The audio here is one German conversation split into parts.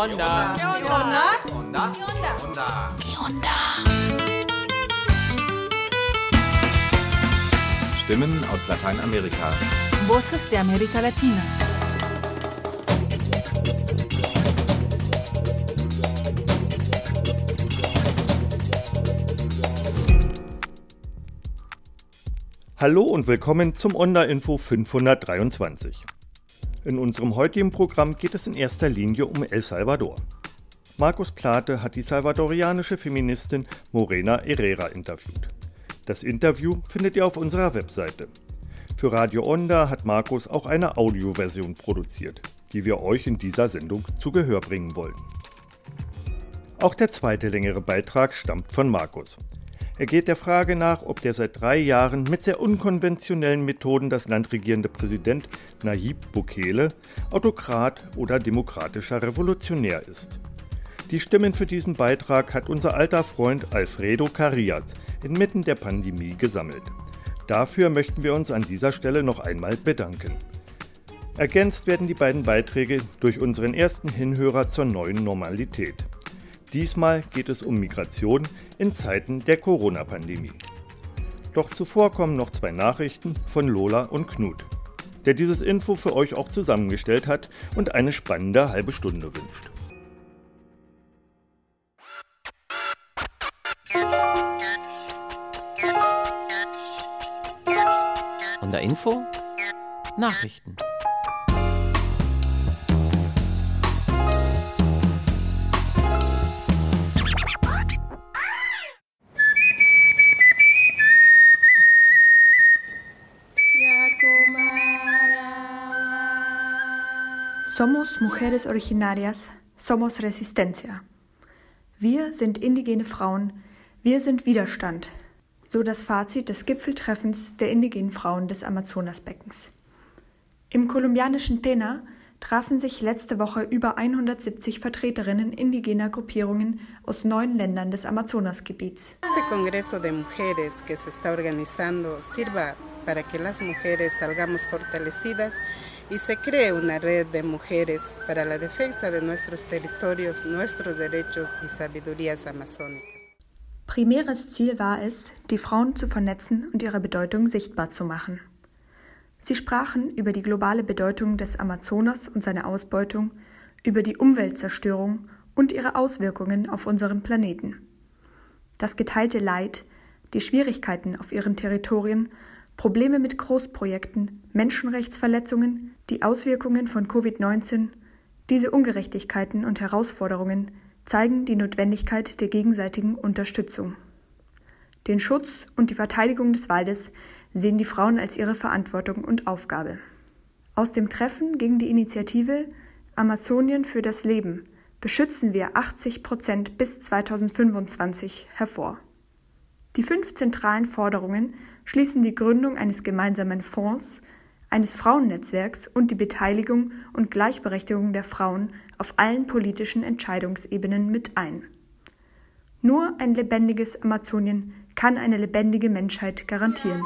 onda? ¿Qué onda? Onda. ¿Qué onda? Stimmen aus Lateinamerika. Voces de América Latina. Hallo und willkommen zum Onda-Info 523. In unserem heutigen Programm geht es in erster Linie um El Salvador. Markus Plate hat die salvadorianische Feministin Morena Herrera interviewt. Das Interview findet ihr auf unserer Webseite. Für Radio Onda hat Markus auch eine Audioversion produziert, die wir euch in dieser Sendung zu Gehör bringen wollen. Auch der zweite längere Beitrag stammt von Markus. Er geht der Frage nach, ob der seit drei Jahren mit sehr unkonventionellen Methoden das Land regierende Präsident Nayib Bukele Autokrat oder demokratischer Revolutionär ist. Die Stimmen für diesen Beitrag hat unser alter Freund Alfredo Carillas inmitten der Pandemie gesammelt. Dafür möchten wir uns an dieser Stelle noch einmal bedanken. Ergänzt werden die beiden Beiträge durch unseren ersten Hinhörer zur neuen Normalität. Diesmal geht es um Migration in Zeiten der Corona-Pandemie. Doch zuvor kommen noch zwei Nachrichten von Lola und Knut, der dieses Info für euch auch zusammengestellt hat und eine spannende halbe Stunde wünscht. Onda Info? Nachrichten. Somos Mujeres Originarias, somos Resistencia. Wir sind indigene Frauen, wir sind Widerstand. So das Fazit des Gipfeltreffens der indigenen Frauen des Amazonasbeckens. Im kolumbianischen Tena trafen sich letzte Woche über 170 Vertreterinnen indigener Gruppierungen aus neun Ländern des Amazonasgebiets. Este Congreso de Mujeres que se está organizando sirva para que las mujeres salgamos fortalecidas y se cree una red de mujeres para la defensa de nuestros territorios, nuestros derechos y sabidurías amazónicas. Primäres Ziel war es, die Frauen zu vernetzen und ihre Bedeutung sichtbar zu machen. Sie sprachen über die globale Bedeutung des Amazonas und seine Ausbeutung, über die Umweltzerstörung und ihre Auswirkungen auf unseren Planeten. Das geteilte Leid, die Schwierigkeiten auf ihren Territorien, Probleme mit Großprojekten, Menschenrechtsverletzungen, die Auswirkungen von Covid-19, diese Ungerechtigkeiten und Herausforderungen zeigen die Notwendigkeit der gegenseitigen Unterstützung. Den Schutz und die Verteidigung des Waldes sehen die Frauen als ihre Verantwortung und Aufgabe. Aus dem Treffen ging die Initiative Amazonien für das Leben beschützen wir 80 Prozent bis 2025 hervor. Die fünf zentralen Forderungen schließen die Gründung eines gemeinsamen Fonds, eines Frauennetzwerks und die Beteiligung und Gleichberechtigung der Frauen auf allen politischen Entscheidungsebenen mit ein. Nur ein lebendiges Amazonien kann eine lebendige Menschheit garantieren.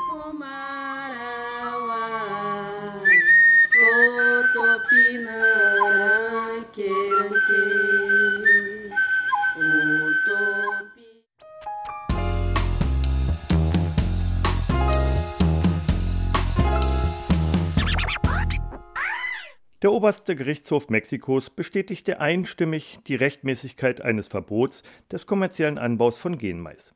Der oberste Gerichtshof Mexikos bestätigte einstimmig die Rechtmäßigkeit eines Verbots des kommerziellen Anbaus von Genmais.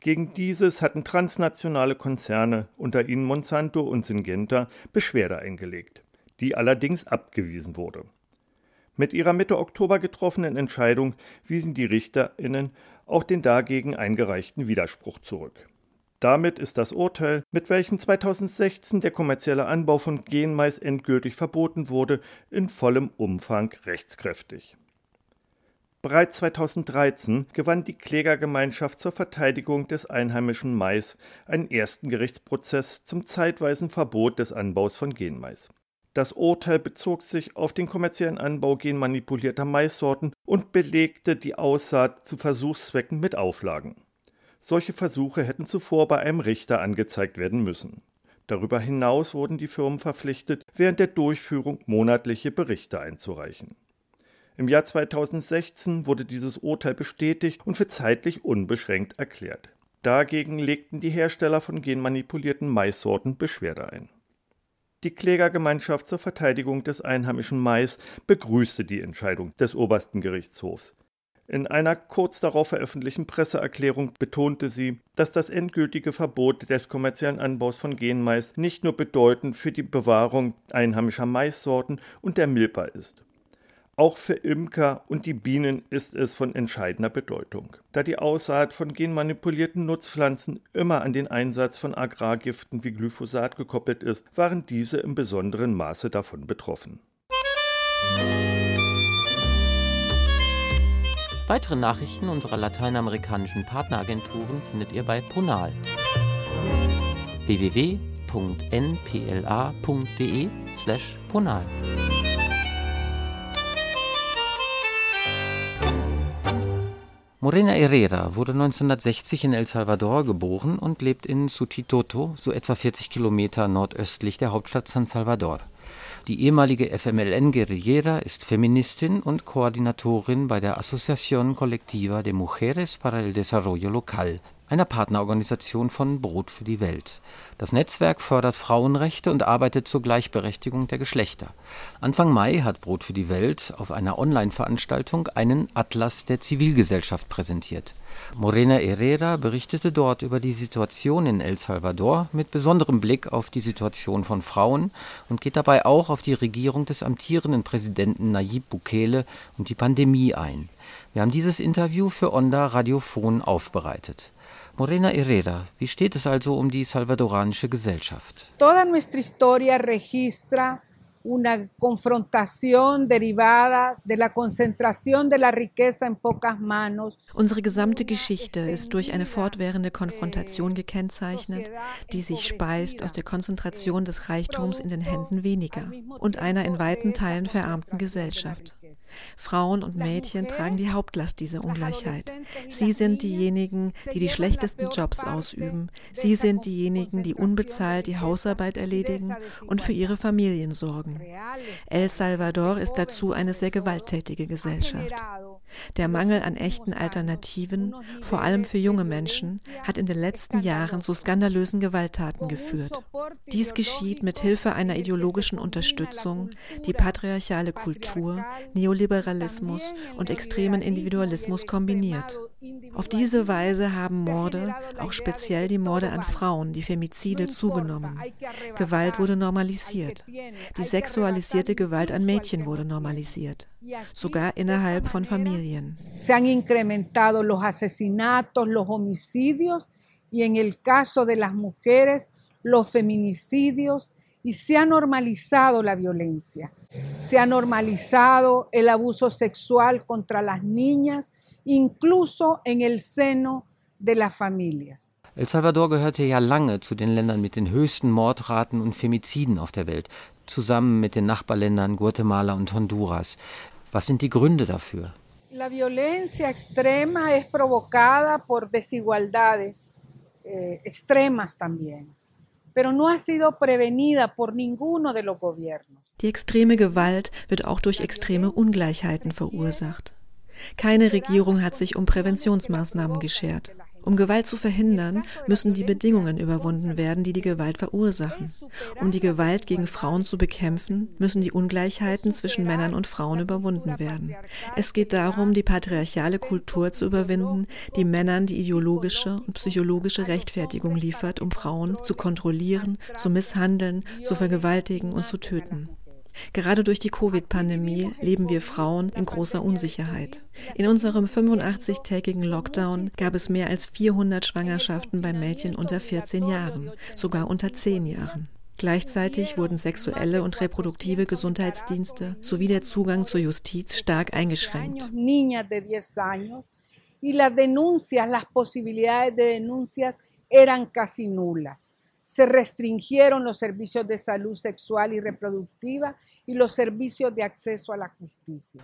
Gegen dieses hatten transnationale Konzerne, unter ihnen Monsanto und Syngenta, Beschwerde eingelegt, die allerdings abgewiesen wurde. Mit ihrer Mitte Oktober getroffenen Entscheidung wiesen die Richterinnen auch den dagegen eingereichten Widerspruch zurück. Damit ist das Urteil, mit welchem 2016 der kommerzielle Anbau von Genmais endgültig verboten wurde, in vollem Umfang rechtskräftig. Bereits 2013 gewann die Klägergemeinschaft zur Verteidigung des einheimischen Mais einen ersten Gerichtsprozess zum zeitweisen Verbot des Anbaus von Genmais. Das Urteil bezog sich auf den kommerziellen Anbau genmanipulierter Maissorten und belegte die Aussaat zu Versuchszwecken mit Auflagen. Solche Versuche hätten zuvor bei einem Richter angezeigt werden müssen. Darüber hinaus wurden die Firmen verpflichtet, während der Durchführung monatliche Berichte einzureichen. Im Jahr 2016 wurde dieses Urteil bestätigt und für zeitlich unbeschränkt erklärt. Dagegen legten die Hersteller von genmanipulierten Maissorten Beschwerde ein. Die Klägergemeinschaft zur Verteidigung des einheimischen Mais begrüßte die Entscheidung des obersten Gerichtshofs. In einer kurz darauf veröffentlichten Presseerklärung betonte sie, dass das endgültige Verbot des kommerziellen Anbaus von Genmais nicht nur bedeutend für die Bewahrung einheimischer Maissorten und der Milpa ist. Auch für Imker und die Bienen ist es von entscheidender Bedeutung, da die Aussaat von genmanipulierten Nutzpflanzen immer an den Einsatz von Agrargiften wie Glyphosat gekoppelt ist, waren diese im besonderen Maße davon betroffen. Weitere Nachrichten unserer lateinamerikanischen Partneragenturen findet ihr bei Ponal www.npla.de/ponal. Morena Herrera wurde 1960 in El Salvador geboren und lebt in Sutitoto, so etwa 40 Kilometer nordöstlich der Hauptstadt San Salvador. Die ehemalige FMLN-Guerillera ist Feministin und Koordinatorin bei der Asociación Colectiva de Mujeres para el Desarrollo Local, einer Partnerorganisation von Brot für die Welt. Das Netzwerk fördert Frauenrechte und arbeitet zur Gleichberechtigung der Geschlechter. Anfang Mai hat Brot für die Welt auf einer Online-Veranstaltung einen Atlas der Zivilgesellschaft präsentiert. Morena Herrera berichtete dort über die Situation in El Salvador mit besonderem Blick auf die Situation von Frauen und geht dabei auch auf die Regierung des amtierenden Präsidenten Nayib Bukele und die Pandemie ein. Wir haben dieses Interview für Onda Radiophon aufbereitet. Morena Herrera, wie steht es also um die salvadoranische Gesellschaft? Toda nuestra historia registra una confrontación derivada de la concentración de la riqueza en pocas manos. Unsere gesamte Geschichte ist durch eine fortwährende Konfrontation gekennzeichnet, die sich speist aus der Konzentration des Reichtums in den Händen weniger und einer in weiten Teilen verarmten Gesellschaft. Frauen und Mädchen tragen die Hauptlast dieser Ungleichheit. Sie sind diejenigen, die die schlechtesten Jobs ausüben. Sie sind diejenigen, die unbezahlt die Hausarbeit erledigen und für ihre Familien sorgen. El Salvador ist dazu eine sehr gewalttätige Gesellschaft. Der Mangel an echten Alternativen, vor allem für junge Menschen, hat in den letzten Jahren zu skandalösen Gewalttaten geführt. Dies geschieht mit Hilfe einer ideologischen Unterstützung, die patriarchale Kultur, Neoliberalismus und extremen Individualismus kombiniert. Auf diese Weise haben Morde, auch speziell die Morde an Frauen, die Femizide, zugenommen. Gewalt wurde normalisiert. Die sexualisierte Gewalt an Mädchen wurde normalisiert, sogar innerhalb von Familien. Se han incrementado los asesinatos, los homicidios y en el caso de las mujeres, los feminicidios y se ha normalizado la violencia. Se ha normalizado el abuso sexual contra las niñas incluso en el seno de las familias. El Salvador gehörte ja lange zu den Ländern mit den höchsten Mordraten und Femiziden auf der Welt, zusammen mit den Nachbarländern Guatemala und Honduras. Was sind die Gründe dafür? La violencia extrema es provocada por desigualdades eh, extremas también, pero no ha sido prevenida por ninguno de los gobiernos. Die extreme Gewalt wird auch durch extreme Ungleichheiten verursacht. Keine Regierung hat sich um Präventionsmaßnahmen geschert. Um Gewalt zu verhindern, müssen die Bedingungen überwunden werden, die die Gewalt verursachen. Um die Gewalt gegen Frauen zu bekämpfen, müssen die Ungleichheiten zwischen Männern und Frauen überwunden werden. Es geht darum, die patriarchale Kultur zu überwinden, die Männern die ideologische und psychologische Rechtfertigung liefert, um Frauen zu kontrollieren, zu misshandeln, zu vergewaltigen und zu töten. Gerade durch die Covid-Pandemie leben wir Frauen in großer Unsicherheit. In unserem 85-tägigen Lockdown gab es mehr als 400 Schwangerschaften bei Mädchen unter 14 Jahren, sogar unter 10 Jahren. Gleichzeitig wurden sexuelle und reproduktive Gesundheitsdienste sowie der Zugang zur Justiz stark eingeschränkt. Y las denuncias, las posibilidades de denuncias eran casi nulas. Se restringieron los servicios de salud sexual y reproductiva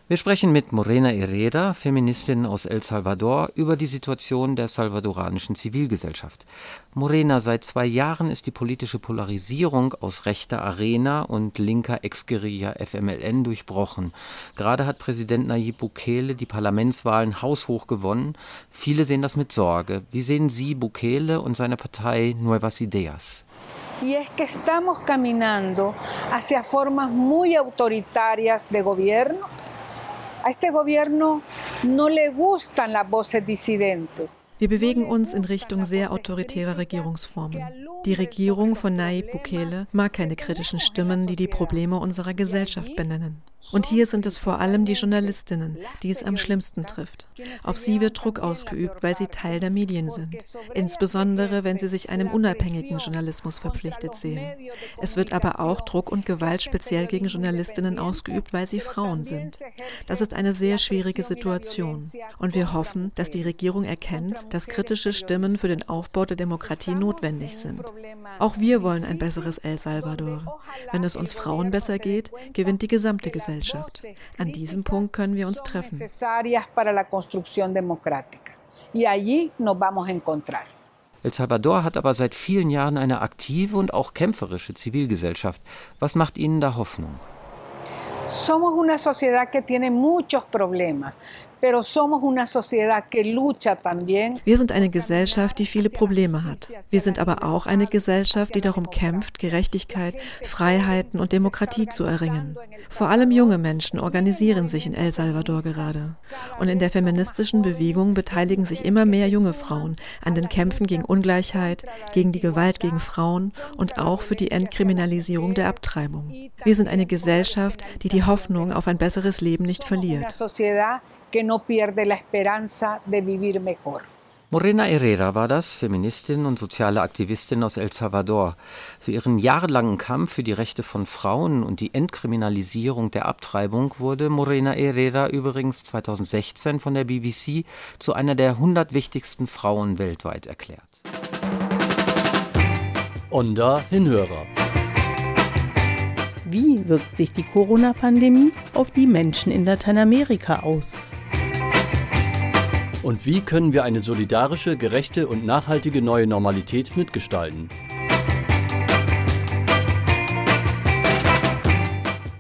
Wir sprechen mit Morena Herrera, Feministin aus El Salvador, über die Situation der salvadoranischen Zivilgesellschaft. Morena, seit zwei Jahren ist die politische Polarisierung aus rechter Arena und linker Ex-Guerilla FMLN durchbrochen. Gerade hat Präsident Nayib Bukele die Parlamentswahlen haushoch gewonnen. Viele sehen das mit Sorge. Wie sehen Sie Bukele und seine Partei Nuevas Ideas? Y es que estamos caminando hacia formas muy autoritarias de gobierno. A este gobierno no le gustan las voces disidentes. Wir bewegen uns in Richtung sehr autoritärer Regierungsformen. Die Regierung von Nayib Bukele mag keine kritischen Stimmen, die die Probleme unserer Gesellschaft benennen. Und hier sind es vor allem die Journalistinnen, die es am schlimmsten trifft. Auf sie wird Druck ausgeübt, weil sie Teil der Medien sind. Insbesondere, wenn sie sich einem unabhängigen Journalismus verpflichtet sehen. Es wird aber auch Druck und Gewalt speziell gegen Journalistinnen ausgeübt, weil sie Frauen sind. Das ist eine sehr schwierige Situation. Und wir hoffen, dass die Regierung erkennt, dass kritische Stimmen für den Aufbau der Demokratie notwendig sind. Auch wir wollen ein besseres El Salvador. Wenn es uns Frauen besser geht, gewinnt die gesamte Gesellschaft. Gesellschaft. An diesem Punkt können wir uns treffen. El Salvador hat aber seit vielen Jahren eine aktive und auch kämpferische Zivilgesellschaft. Was macht Ihnen da Hoffnung? Somos una sociedad que tiene muchos problemas, Wir sind eine Gesellschaft, die viele Probleme hat. Wir sind aber auch eine Gesellschaft, die darum kämpft, Gerechtigkeit, Freiheiten und Demokratie zu erringen. Vor allem junge Menschen organisieren sich in El Salvador gerade. Und in der feministischen Bewegung beteiligen sich immer mehr junge Frauen an den Kämpfen gegen Ungleichheit, gegen die Gewalt gegen Frauen und auch für die Entkriminalisierung der Abtreibung. Wir sind eine Gesellschaft, die die Hoffnung auf ein besseres Leben nicht verliert que no pierde la esperanza de vivir mejor. Morena Herrera war das, Feministin und soziale Aktivistin aus El Salvador. Für ihren jahrelangen Kampf für die Rechte von Frauen und die Entkriminalisierung der Abtreibung wurde Morena Herrera übrigens 2016 von der BBC zu einer der 100 wichtigsten Frauen weltweit erklärt. Onda Hinhörer. Wie wirkt sich die Corona-Pandemie auf die Menschen in Lateinamerika aus? Und wie können wir eine solidarische, gerechte und nachhaltige neue Normalität mitgestalten?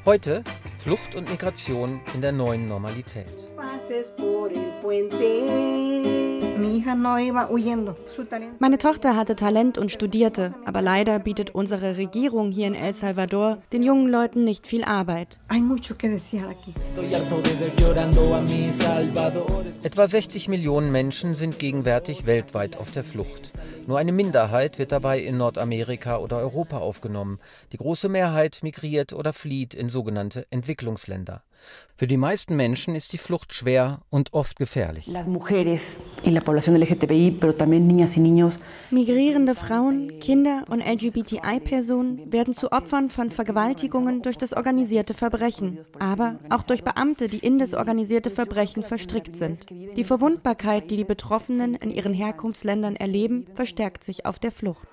Heute Flucht und Migration in der neuen Normalität. Meine Tochter hatte Talent und studierte, aber leider bietet unsere Regierung hier in El Salvador den jungen Leuten nicht viel Arbeit. Etwa 60 Millionen Menschen sind gegenwärtig weltweit auf der Flucht. Nur eine Minderheit wird dabei in Nordamerika oder Europa aufgenommen. Die große Mehrheit migriert oder flieht in sogenannte Entwicklungsländer. Für die meisten Menschen ist die Flucht schwer und oft gefährlich. Migrierende Frauen, Kinder und LGBTI-Personen werden zu Opfern von Vergewaltigungen durch das organisierte Verbrechen, aber auch durch Beamte, die in das organisierte Verbrechen verstrickt sind. Die Verwundbarkeit, die die Betroffenen in ihren Herkunftsländern erleben, verstärkt sich auf der Flucht.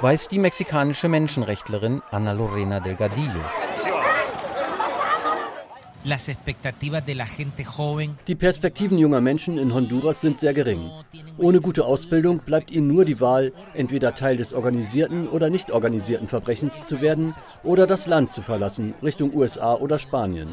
Weiß die mexikanische Menschenrechtlerin Ana Lorena Delgadillo. Die Perspektiven junger Menschen in Honduras sind sehr gering. Ohne gute Ausbildung bleibt ihnen nur die Wahl, entweder Teil des organisierten oder nicht organisierten Verbrechens zu werden oder das Land zu verlassen, Richtung USA oder Spanien.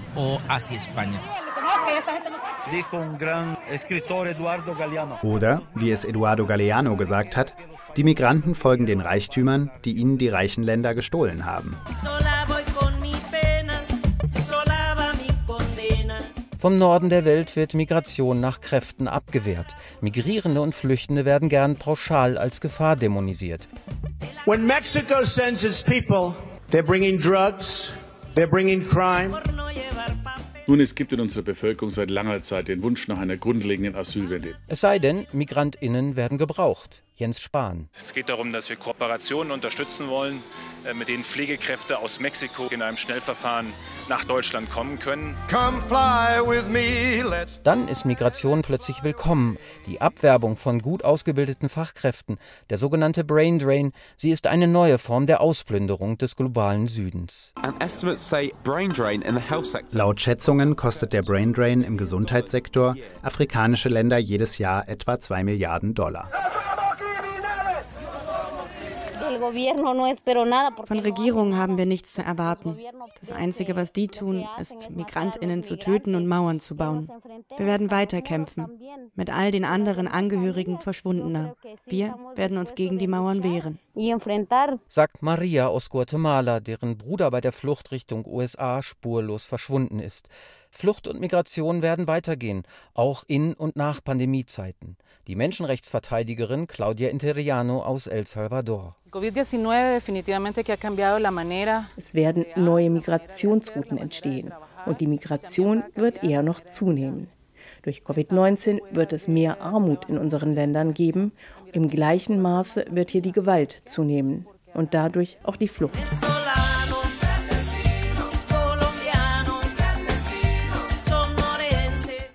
Oder, wie es Eduardo Galeano gesagt hat, die Migranten folgen den Reichtümern, die ihnen die reichen Länder gestohlen haben. Vom Norden der Welt wird Migration nach Kräften abgewehrt. Migrierende und Flüchtende werden gern pauschal als Gefahr dämonisiert. When Mexico sends its people, they're bringing drugs, they're bringing crime. Nun, es gibt in unserer Bevölkerung seit langer Zeit den Wunsch nach einer grundlegenden Asylwende. Es sei denn, MigrantInnen werden gebraucht. Jens Spahn. Es geht darum, dass wir Kooperationen unterstützen wollen, äh, mit denen Pflegekräfte aus Mexiko in einem Schnellverfahren nach Deutschland kommen können. Dann ist Migration plötzlich willkommen. Die Abwerbung von gut ausgebildeten Fachkräften, der sogenannte Brain Drain, sie ist eine neue Form der Ausplünderung des globalen Südens. Laut Schätzungen kostet der Brain Drain im Gesundheitssektor afrikanische Länder jedes Jahr etwa 2 Milliarden Dollar. Von Regierungen haben wir nichts zu erwarten. Das Einzige, was die tun, ist, Migrantinnen zu töten und Mauern zu bauen. Wir werden weiterkämpfen, mit all den anderen Angehörigen Verschwundener. Wir werden uns gegen die Mauern wehren. Sagt Maria aus Guatemala, deren Bruder bei der Flucht Richtung USA spurlos verschwunden ist. Flucht und Migration werden weitergehen, auch in und nach Pandemiezeiten. Die Menschenrechtsverteidigerin Claudia Interiano aus El Salvador. Es werden neue Migrationsrouten entstehen und die Migration wird eher noch zunehmen. Durch Covid-19 wird es mehr Armut in unseren Ländern geben. Im gleichen Maße wird hier die Gewalt zunehmen und dadurch auch die Flucht.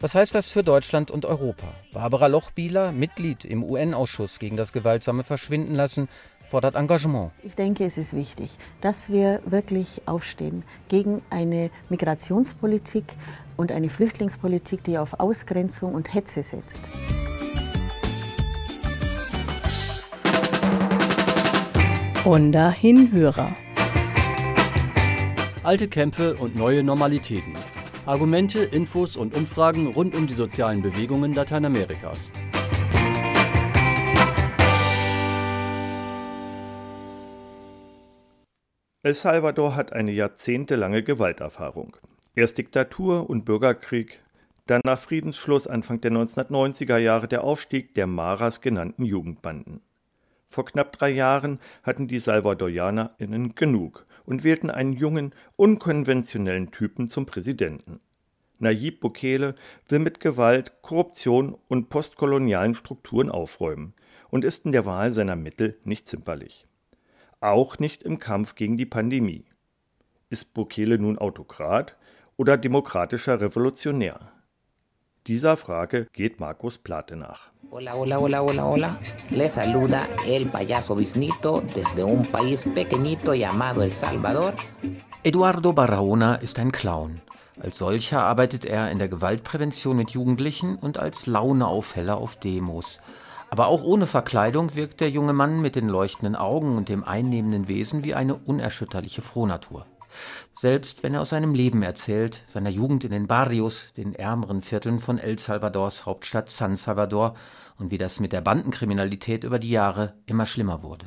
Was heißt das für Deutschland und Europa? Barbara Lochbieler, Mitglied im UN-Ausschuss gegen das gewaltsame Verschwindenlassen, fordert Engagement. Ich denke, es ist wichtig, dass wir wirklich aufstehen gegen eine Migrationspolitik und eine Flüchtlingspolitik, die auf Ausgrenzung und Hetze setzt. Onda Hinhörer. Alte Kämpfe und neue Normalitäten. Argumente, Infos und Umfragen rund um die sozialen Bewegungen Lateinamerikas. El Salvador hat eine jahrzehntelange Gewalterfahrung. Erst Diktatur und Bürgerkrieg, dann nach Friedensschluss Anfang der 1990er Jahre der Aufstieg der Maras genannten Jugendbanden. Vor knapp drei Jahren hatten die SalvadorianerInnen genug und wählten einen jungen, unkonventionellen Typen zum Präsidenten. Nayib Bukele will mit Gewalt, Korruption und postkolonialen Strukturen aufräumen und ist in der Wahl seiner Mittel nicht zimperlich. Auch nicht im Kampf gegen die Pandemie. Ist Bukele nun Autokrat oder demokratischer Revolutionär? Dieser Frage geht Markus Plate nach. Hola, hola, hola, hola, hola. Le saluda el payaso Bisnito desde un país pequeñito llamado El Salvador. Eduardo Barahona ist ein Clown. Als solcher arbeitet er in der Gewaltprävention mit Jugendlichen und als Launeaufheller auf Demos. Aber auch ohne Verkleidung wirkt der junge Mann mit den leuchtenden Augen und dem einnehmenden Wesen wie eine unerschütterliche Frohnatur. Selbst wenn er aus seinem Leben erzählt, seiner Jugend in den Barrios, den ärmeren Vierteln von El Salvadors Hauptstadt San Salvador und wie das mit der Bandenkriminalität über die Jahre immer schlimmer wurde.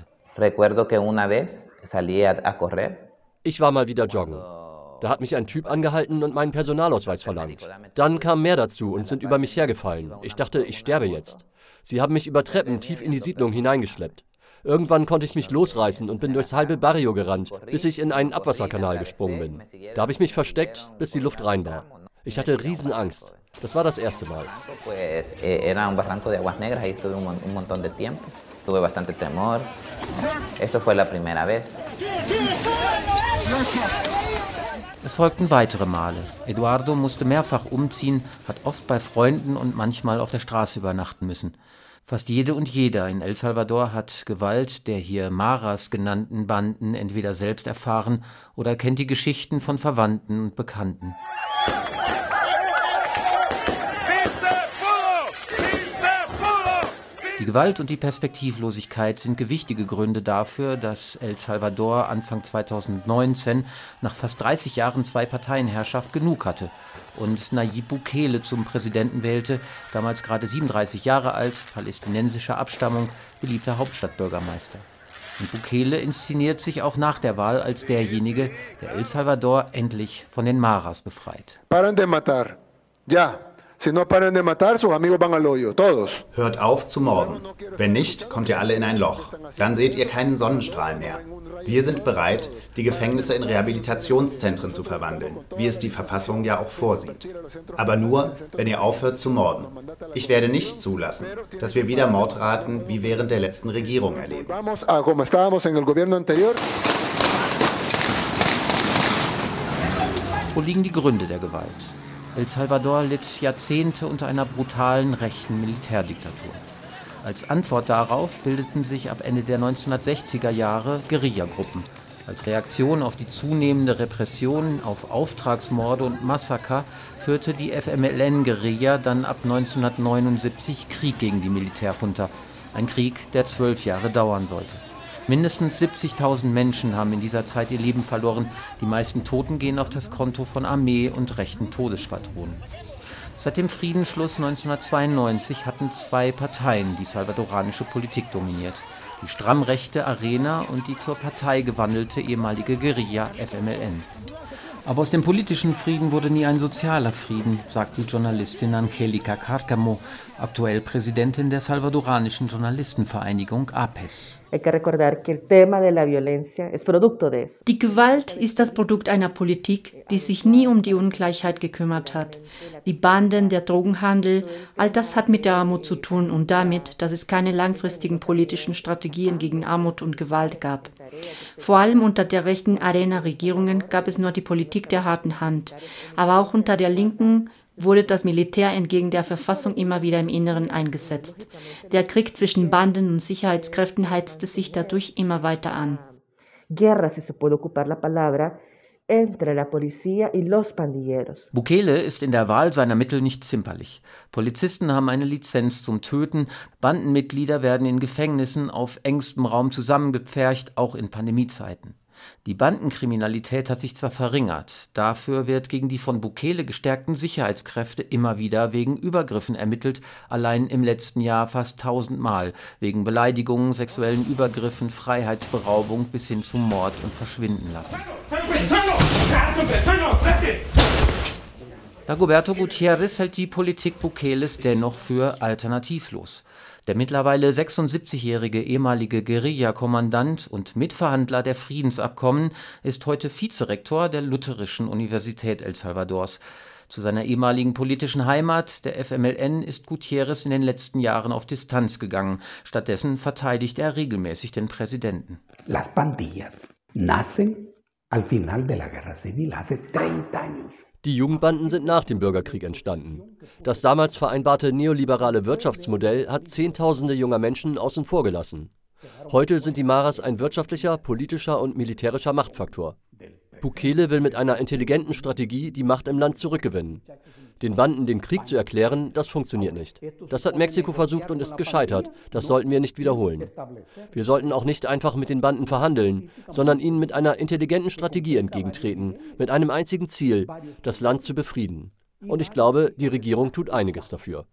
Ich war mal wieder joggen. Da hat mich ein Typ angehalten und meinen Personalausweis verlangt. Dann kamen mehr dazu und sind über mich hergefallen. Ich dachte, ich sterbe jetzt. Sie haben mich über Treppen tief in die Siedlung hineingeschleppt. Irgendwann konnte ich mich losreißen und bin durchs halbe Barrio gerannt, bis ich in einen Abwasserkanal gesprungen bin. Da habe ich mich versteckt, bis die Luft rein war. Ich hatte Riesenangst. Das war das erste Mal. Tuve bastante temor. Eso fue la primera vez. Es folgten weitere Male. Eduardo musste mehrfach umziehen, hat oft bei Freunden und manchmal auf der Straße übernachten müssen. Fast jede und jeder in El Salvador hat Gewalt der hier Maras genannten Banden entweder selbst erfahren oder kennt die Geschichten von Verwandten und Bekannten. Die Gewalt und die Perspektivlosigkeit sind gewichtige Gründe dafür, dass El Salvador Anfang 2019 nach fast 30 Jahren Zwei-Parteien-Herrschaft genug hatte und Nayib Bukele zum Präsidenten wählte, damals gerade 37 Jahre alt, palästinensischer Abstammung, beliebter Hauptstadtbürgermeister. Und Bukele inszeniert sich auch nach der Wahl als derjenige, der El Salvador endlich von den Maras befreit. Paren de matar. Ja, Hört auf zu morden. Wenn nicht, kommt ihr alle in ein Loch. Dann seht ihr keinen Sonnenstrahl mehr. Wir sind bereit, die Gefängnisse in Rehabilitationszentren zu verwandeln, wie es die Verfassung ja auch vorsieht. Aber nur, wenn ihr aufhört zu morden. Ich werde nicht zulassen, dass wir wieder Mordraten wie während der letzten Regierung erleben. Wo liegen die Gründe der Gewalt? El Salvador litt Jahrzehnte unter einer brutalen rechten Militärdiktatur. Als Antwort darauf bildeten sich ab Ende der 1960er Jahre Guerillagruppen. Als Reaktion auf die zunehmende Repression, auf Auftragsmorde und Massaker führte die FMLN-Guerilla dann ab 1979 Krieg gegen die Militärjunta. Ein Krieg, der zwölf Jahre dauern sollte. Mindestens 70.000 Menschen haben in dieser Zeit ihr Leben verloren. Die meisten Toten gehen auf das Konto von Armee und rechten Todesschwadronen. Seit dem Friedensschluss 1992 hatten zwei Parteien die salvadoranische Politik dominiert. Die stramm rechte Arena und die zur Partei gewandelte ehemalige Guerilla FMLN. Aber aus dem politischen Frieden wurde nie ein sozialer Frieden, sagt die Journalistin Angelica Cárcamo, aktuell Präsidentin der salvadoranischen Journalistenvereinigung APES. Die Gewalt ist das Produkt einer Politik, die sich nie um die Ungleichheit gekümmert hat. Die Banden, der Drogenhandel, all das hat mit der Armut zu tun und damit, dass es keine langfristigen politischen Strategien gegen Armut und Gewalt gab. Vor allem unter der rechten Arena-Regierungen gab es nur die Politik der harten Hand. Aber auch unter der linken wurde das Militär entgegen der Verfassung immer wieder im Inneren eingesetzt. Der Krieg zwischen Banden und Sicherheitskräften heizte sich dadurch immer weiter an. Guerra, si se puede ocupar la palabra, entre la policía y los pandilleros. Bukele ist in der Wahl seiner Mittel nicht zimperlich. Polizisten haben eine Lizenz zum Töten, Bandenmitglieder werden in Gefängnissen auf engstem Raum zusammengepfercht, auch in Pandemiezeiten. Die Bandenkriminalität hat sich zwar verringert, dafür wird gegen die von Bukele gestärkten Sicherheitskräfte immer wieder wegen Übergriffen ermittelt, allein im letzten Jahr fast tausendmal, wegen Beleidigungen, sexuellen Übergriffen, Freiheitsberaubung bis hin zum Mord und Verschwinden lassen. Dagoberto Gutierrez hält die Politik Bukeles dennoch für alternativlos. Der mittlerweile 76-jährige ehemalige Guerilla-Kommandant und Mitverhandler der Friedensabkommen ist heute Vizerektor der Lutherischen Universität El Salvadors. Zu seiner ehemaligen politischen Heimat, der FMLN, ist Gutierrez in den letzten Jahren auf Distanz gegangen. Stattdessen verteidigt er regelmäßig den Präsidenten. Las pandillas nacen al final de la guerra civil hace 30 años. Die Jugendbanden sind nach dem Bürgerkrieg entstanden. Das damals vereinbarte neoliberale Wirtschaftsmodell hat Zehntausende junger Menschen außen vor gelassen. Heute sind die Maras ein wirtschaftlicher, politischer und militärischer Machtfaktor. Bukele will mit einer intelligenten Strategie die Macht im Land zurückgewinnen. Den Banden den Krieg zu erklären, das funktioniert nicht. Das hat Mexiko versucht und ist gescheitert. Das sollten wir nicht wiederholen. Wir sollten auch nicht einfach mit den Banden verhandeln, sondern ihnen mit einer intelligenten Strategie entgegentreten, mit einem einzigen Ziel, das Land zu befrieden. Und ich glaube, die Regierung tut einiges dafür.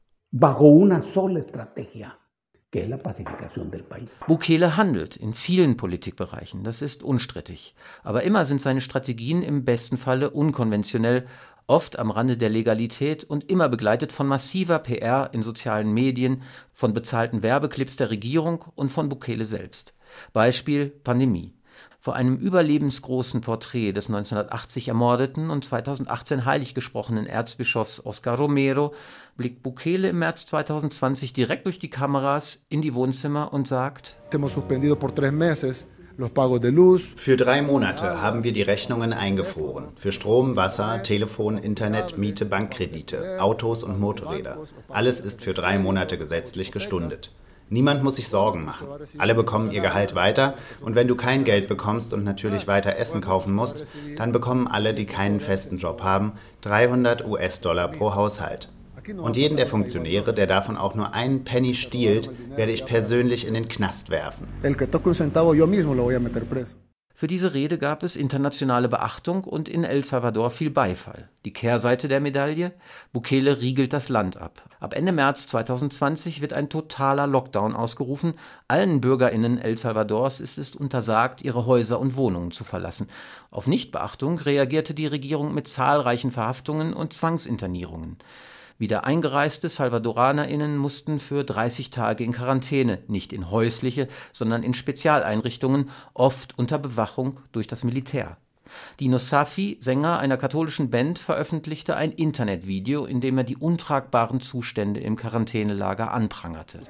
Bukele handelt in vielen Politikbereichen, das ist unstrittig. Aber immer sind seine Strategien im besten Falle unkonventionell oft am Rande der Legalität und immer begleitet von massiver PR in sozialen Medien, von bezahlten Werbeclips der Regierung und von Bukele selbst. Beispiel Pandemie. Vor einem überlebensgroßen Porträt des 1980 ermordeten und 2018 heilig gesprochenen Erzbischofs Oscar Romero blickt Bukele im März 2020 direkt durch die Kameras in die Wohnzimmer und sagt: für drei Monate haben wir die Rechnungen eingefroren. Für Strom, Wasser, Telefon, Internet, Miete, Bankkredite, Autos und Motorräder. Alles ist für drei Monate gesetzlich gestundet. Niemand muss sich Sorgen machen. Alle bekommen ihr Gehalt weiter und wenn du kein Geld bekommst und natürlich weiter Essen kaufen musst, dann bekommen alle, die keinen festen Job haben, 300 US-Dollar pro Haushalt. Und jeden der Funktionäre, der davon auch nur einen Penny stiehlt, werde ich persönlich in den Knast werfen. Für diese Rede gab es internationale Beachtung und in El Salvador viel Beifall. Die Kehrseite der Medaille? Bukele riegelt das Land ab. Ab Ende März 2020 wird ein totaler Lockdown ausgerufen. Allen BürgerInnen El Salvadors ist es untersagt, ihre Häuser und Wohnungen zu verlassen. Auf Nichtbeachtung reagierte die Regierung mit zahlreichen Verhaftungen und Zwangsinternierungen. Wieder eingereiste SalvadoranerInnen mussten für 30 Tage in Quarantäne, nicht in häusliche, sondern in Spezialeinrichtungen, oft unter Bewachung durch das Militär. Dino Safi, Sänger einer katholischen Band, veröffentlichte ein Internetvideo, in dem er die untragbaren Zustände im Quarantänelager anprangerte.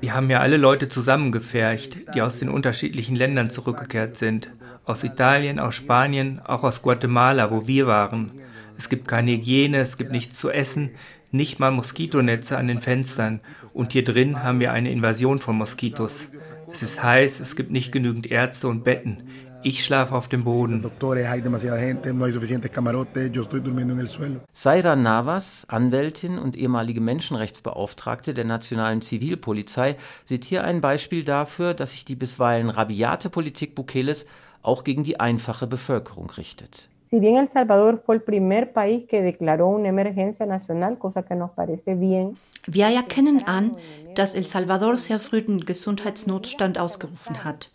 Wir haben ja alle Leute zusammengefercht, die aus den unterschiedlichen Ländern zurückgekehrt sind. Aus Italien, aus Spanien, auch aus Guatemala, wo wir waren. Es gibt keine Hygiene, es gibt nichts zu essen, nicht mal Moskitonetze an den Fenstern. Und hier drin haben wir eine Invasion von Moskitos. Es ist heiß, es gibt nicht genügend Ärzte und Betten. Ich schlafe auf dem Boden. Saira Navas, Anwältin und ehemalige Menschenrechtsbeauftragte der nationalen Zivilpolizei, sieht hier ein Beispiel dafür, dass sich die bisweilen rabiate Politik Bukeles auch gegen die einfache Bevölkerung richtet. Si bien El Salvador fue el primer país que declaró una emergencia nacional, cosa que nos parece bien. Wir erkennen an, dass El Salvador sehr früh den Gesundheitsnotstand ausgerufen hat.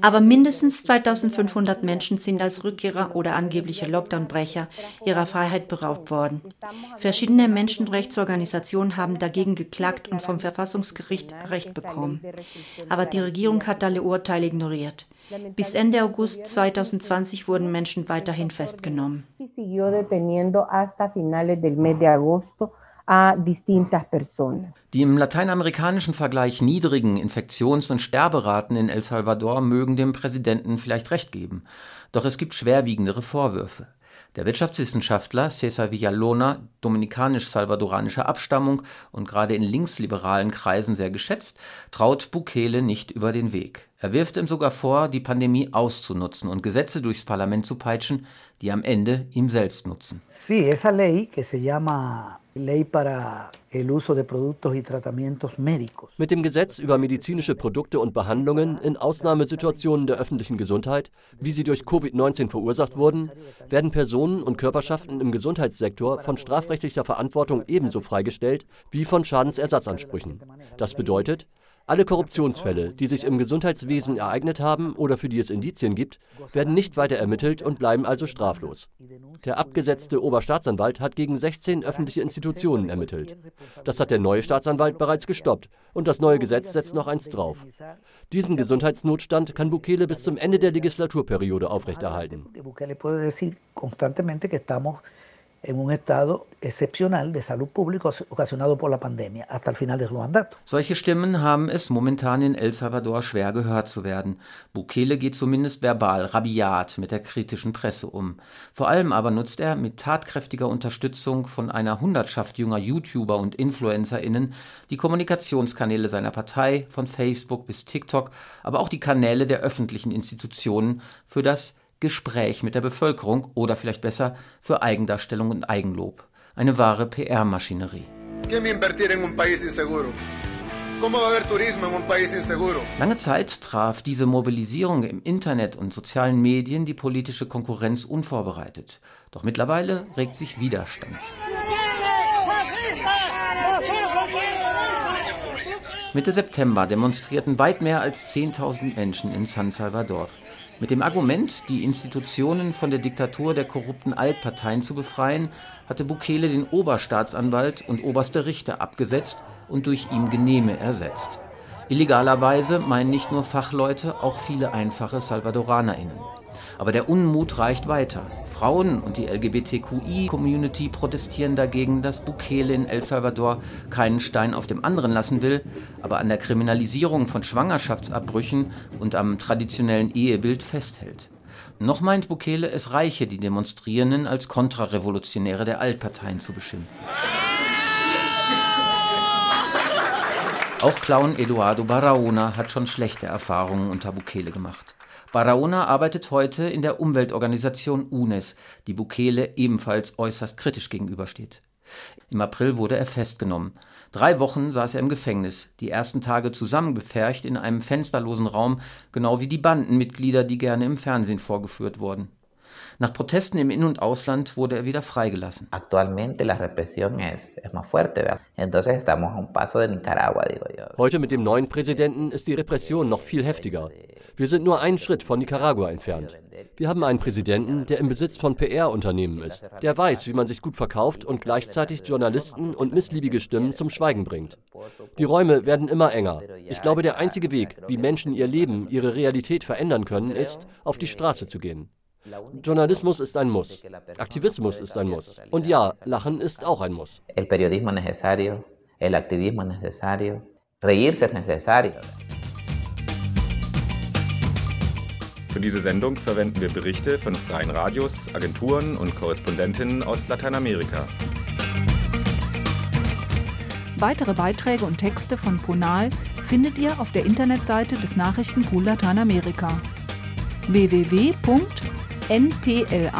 Aber mindestens 2500 Menschen sind als Rückkehrer oder angebliche Lockdownbrecher ihrer Freiheit beraubt worden. Verschiedene Menschenrechtsorganisationen haben dagegen geklagt und vom Verfassungsgericht Recht bekommen. Aber die Regierung hat alle Urteile ignoriert. Bis Ende August 2020 wurden Menschen weiterhin festgenommen. Die im lateinamerikanischen Vergleich niedrigen Infektions- und Sterberaten in El Salvador mögen dem Präsidenten vielleicht recht geben. Doch es gibt schwerwiegendere Vorwürfe. Der Wirtschaftswissenschaftler Cesar Villalona, dominikanisch-salvadoranischer Abstammung und gerade in linksliberalen Kreisen sehr geschätzt, traut Bukele nicht über den Weg. Er wirft ihm sogar vor, die Pandemie auszunutzen und Gesetze durchs Parlament zu peitschen, die am Ende ihm selbst nutzen. Sí, esa ley que se llama Mit dem Gesetz über medizinische Produkte und Behandlungen in Ausnahmesituationen der öffentlichen Gesundheit, wie sie durch Covid-19 verursacht wurden, werden Personen und Körperschaften im Gesundheitssektor von strafrechtlicher Verantwortung ebenso freigestellt wie von Schadensersatzansprüchen. Das bedeutet, alle Korruptionsfälle, die sich im Gesundheitswesen ereignet haben oder für die es Indizien gibt, werden nicht weiter ermittelt und bleiben also straflos. Der abgesetzte Oberstaatsanwalt hat gegen 16 öffentliche Institutionen ermittelt. Das hat der neue Staatsanwalt bereits gestoppt und das neue Gesetz setzt noch eins drauf. Diesen Gesundheitsnotstand kann Bukele bis zum Ende der Legislaturperiode aufrechterhalten en un estado excepcional de salud pública ocasionado por la pandemia hasta el final de su mandato. Solche Stimmen haben es momentan in El Salvador schwer gehört zu werden. Bukele geht zumindest verbal rabiat mit der kritischen Presse um. Vor allem aber nutzt er mit tatkräftiger Unterstützung von einer Hundertschaft junger YouTuber und InfluencerInnen die Kommunikationskanäle seiner Partei, von Facebook bis TikTok, aber auch die Kanäle der öffentlichen Institutionen für das Gespräch mit der Bevölkerung oder vielleicht besser für Eigendarstellung und Eigenlob. Eine wahre PR-Maschinerie. Lange Zeit traf diese Mobilisierung im Internet und sozialen Medien die politische Konkurrenz unvorbereitet. Doch mittlerweile regt sich Widerstand. Mitte September demonstrierten weit mehr als 10.000 Menschen in San Salvador. Mit dem Argument, die Institutionen von der Diktatur der korrupten Altparteien zu befreien, hatte Bukele den Oberstaatsanwalt und oberste Richter abgesetzt und durch ihm Genehme ersetzt. Illegalerweise meinen nicht nur Fachleute, auch viele einfache SalvadoranerInnen. Aber der Unmut reicht weiter. Frauen und die LGBTQI-Community protestieren dagegen, dass Bukele in El Salvador keinen Stein auf dem anderen lassen will, aber an der Kriminalisierung von Schwangerschaftsabbrüchen und am traditionellen Ehebild festhält. Noch meint Bukele, es reiche, die Demonstrierenden als Kontrarevolutionäre der Altparteien zu beschimpfen. Auch Clown Eduardo Barahona hat schon schlechte Erfahrungen unter Bukele gemacht. Barahona arbeitet heute in der Umweltorganisation UNES, die Bukele ebenfalls äußerst kritisch gegenübersteht. Im April wurde er festgenommen. Drei Wochen saß er im Gefängnis, die ersten Tage zusammengepfercht in einem fensterlosen Raum, genau wie die Bandenmitglieder, die gerne im Fernsehen vorgeführt wurden. Nach Protesten im In- und Ausland wurde er wieder freigelassen. Heute mit dem neuen Präsidenten ist die Repression noch viel heftiger. Wir sind nur einen Schritt von Nicaragua entfernt. Wir haben einen Präsidenten, der im Besitz von PR-Unternehmen ist, der weiß, wie man sich gut verkauft und gleichzeitig Journalisten und missliebige Stimmen zum Schweigen bringt. Die Räume werden immer enger. Ich glaube, der einzige Weg, wie Menschen ihr Leben, ihre Realität verändern können, ist, auf die Straße zu gehen. Journalismus ist ein Muss. Aktivismus ist ein Muss. Und ja, Lachen ist auch ein Muss. El periodismo es necesario, el activismo es necesario, reírse es necesario. Für diese Sendung verwenden wir Berichte von freien Radios, Agenturen und Korrespondentinnen aus Lateinamerika. Weitere Beiträge und Texte von Ponal findet ihr auf der Internetseite des Nachrichtenpool Lateinamerika www.npla.de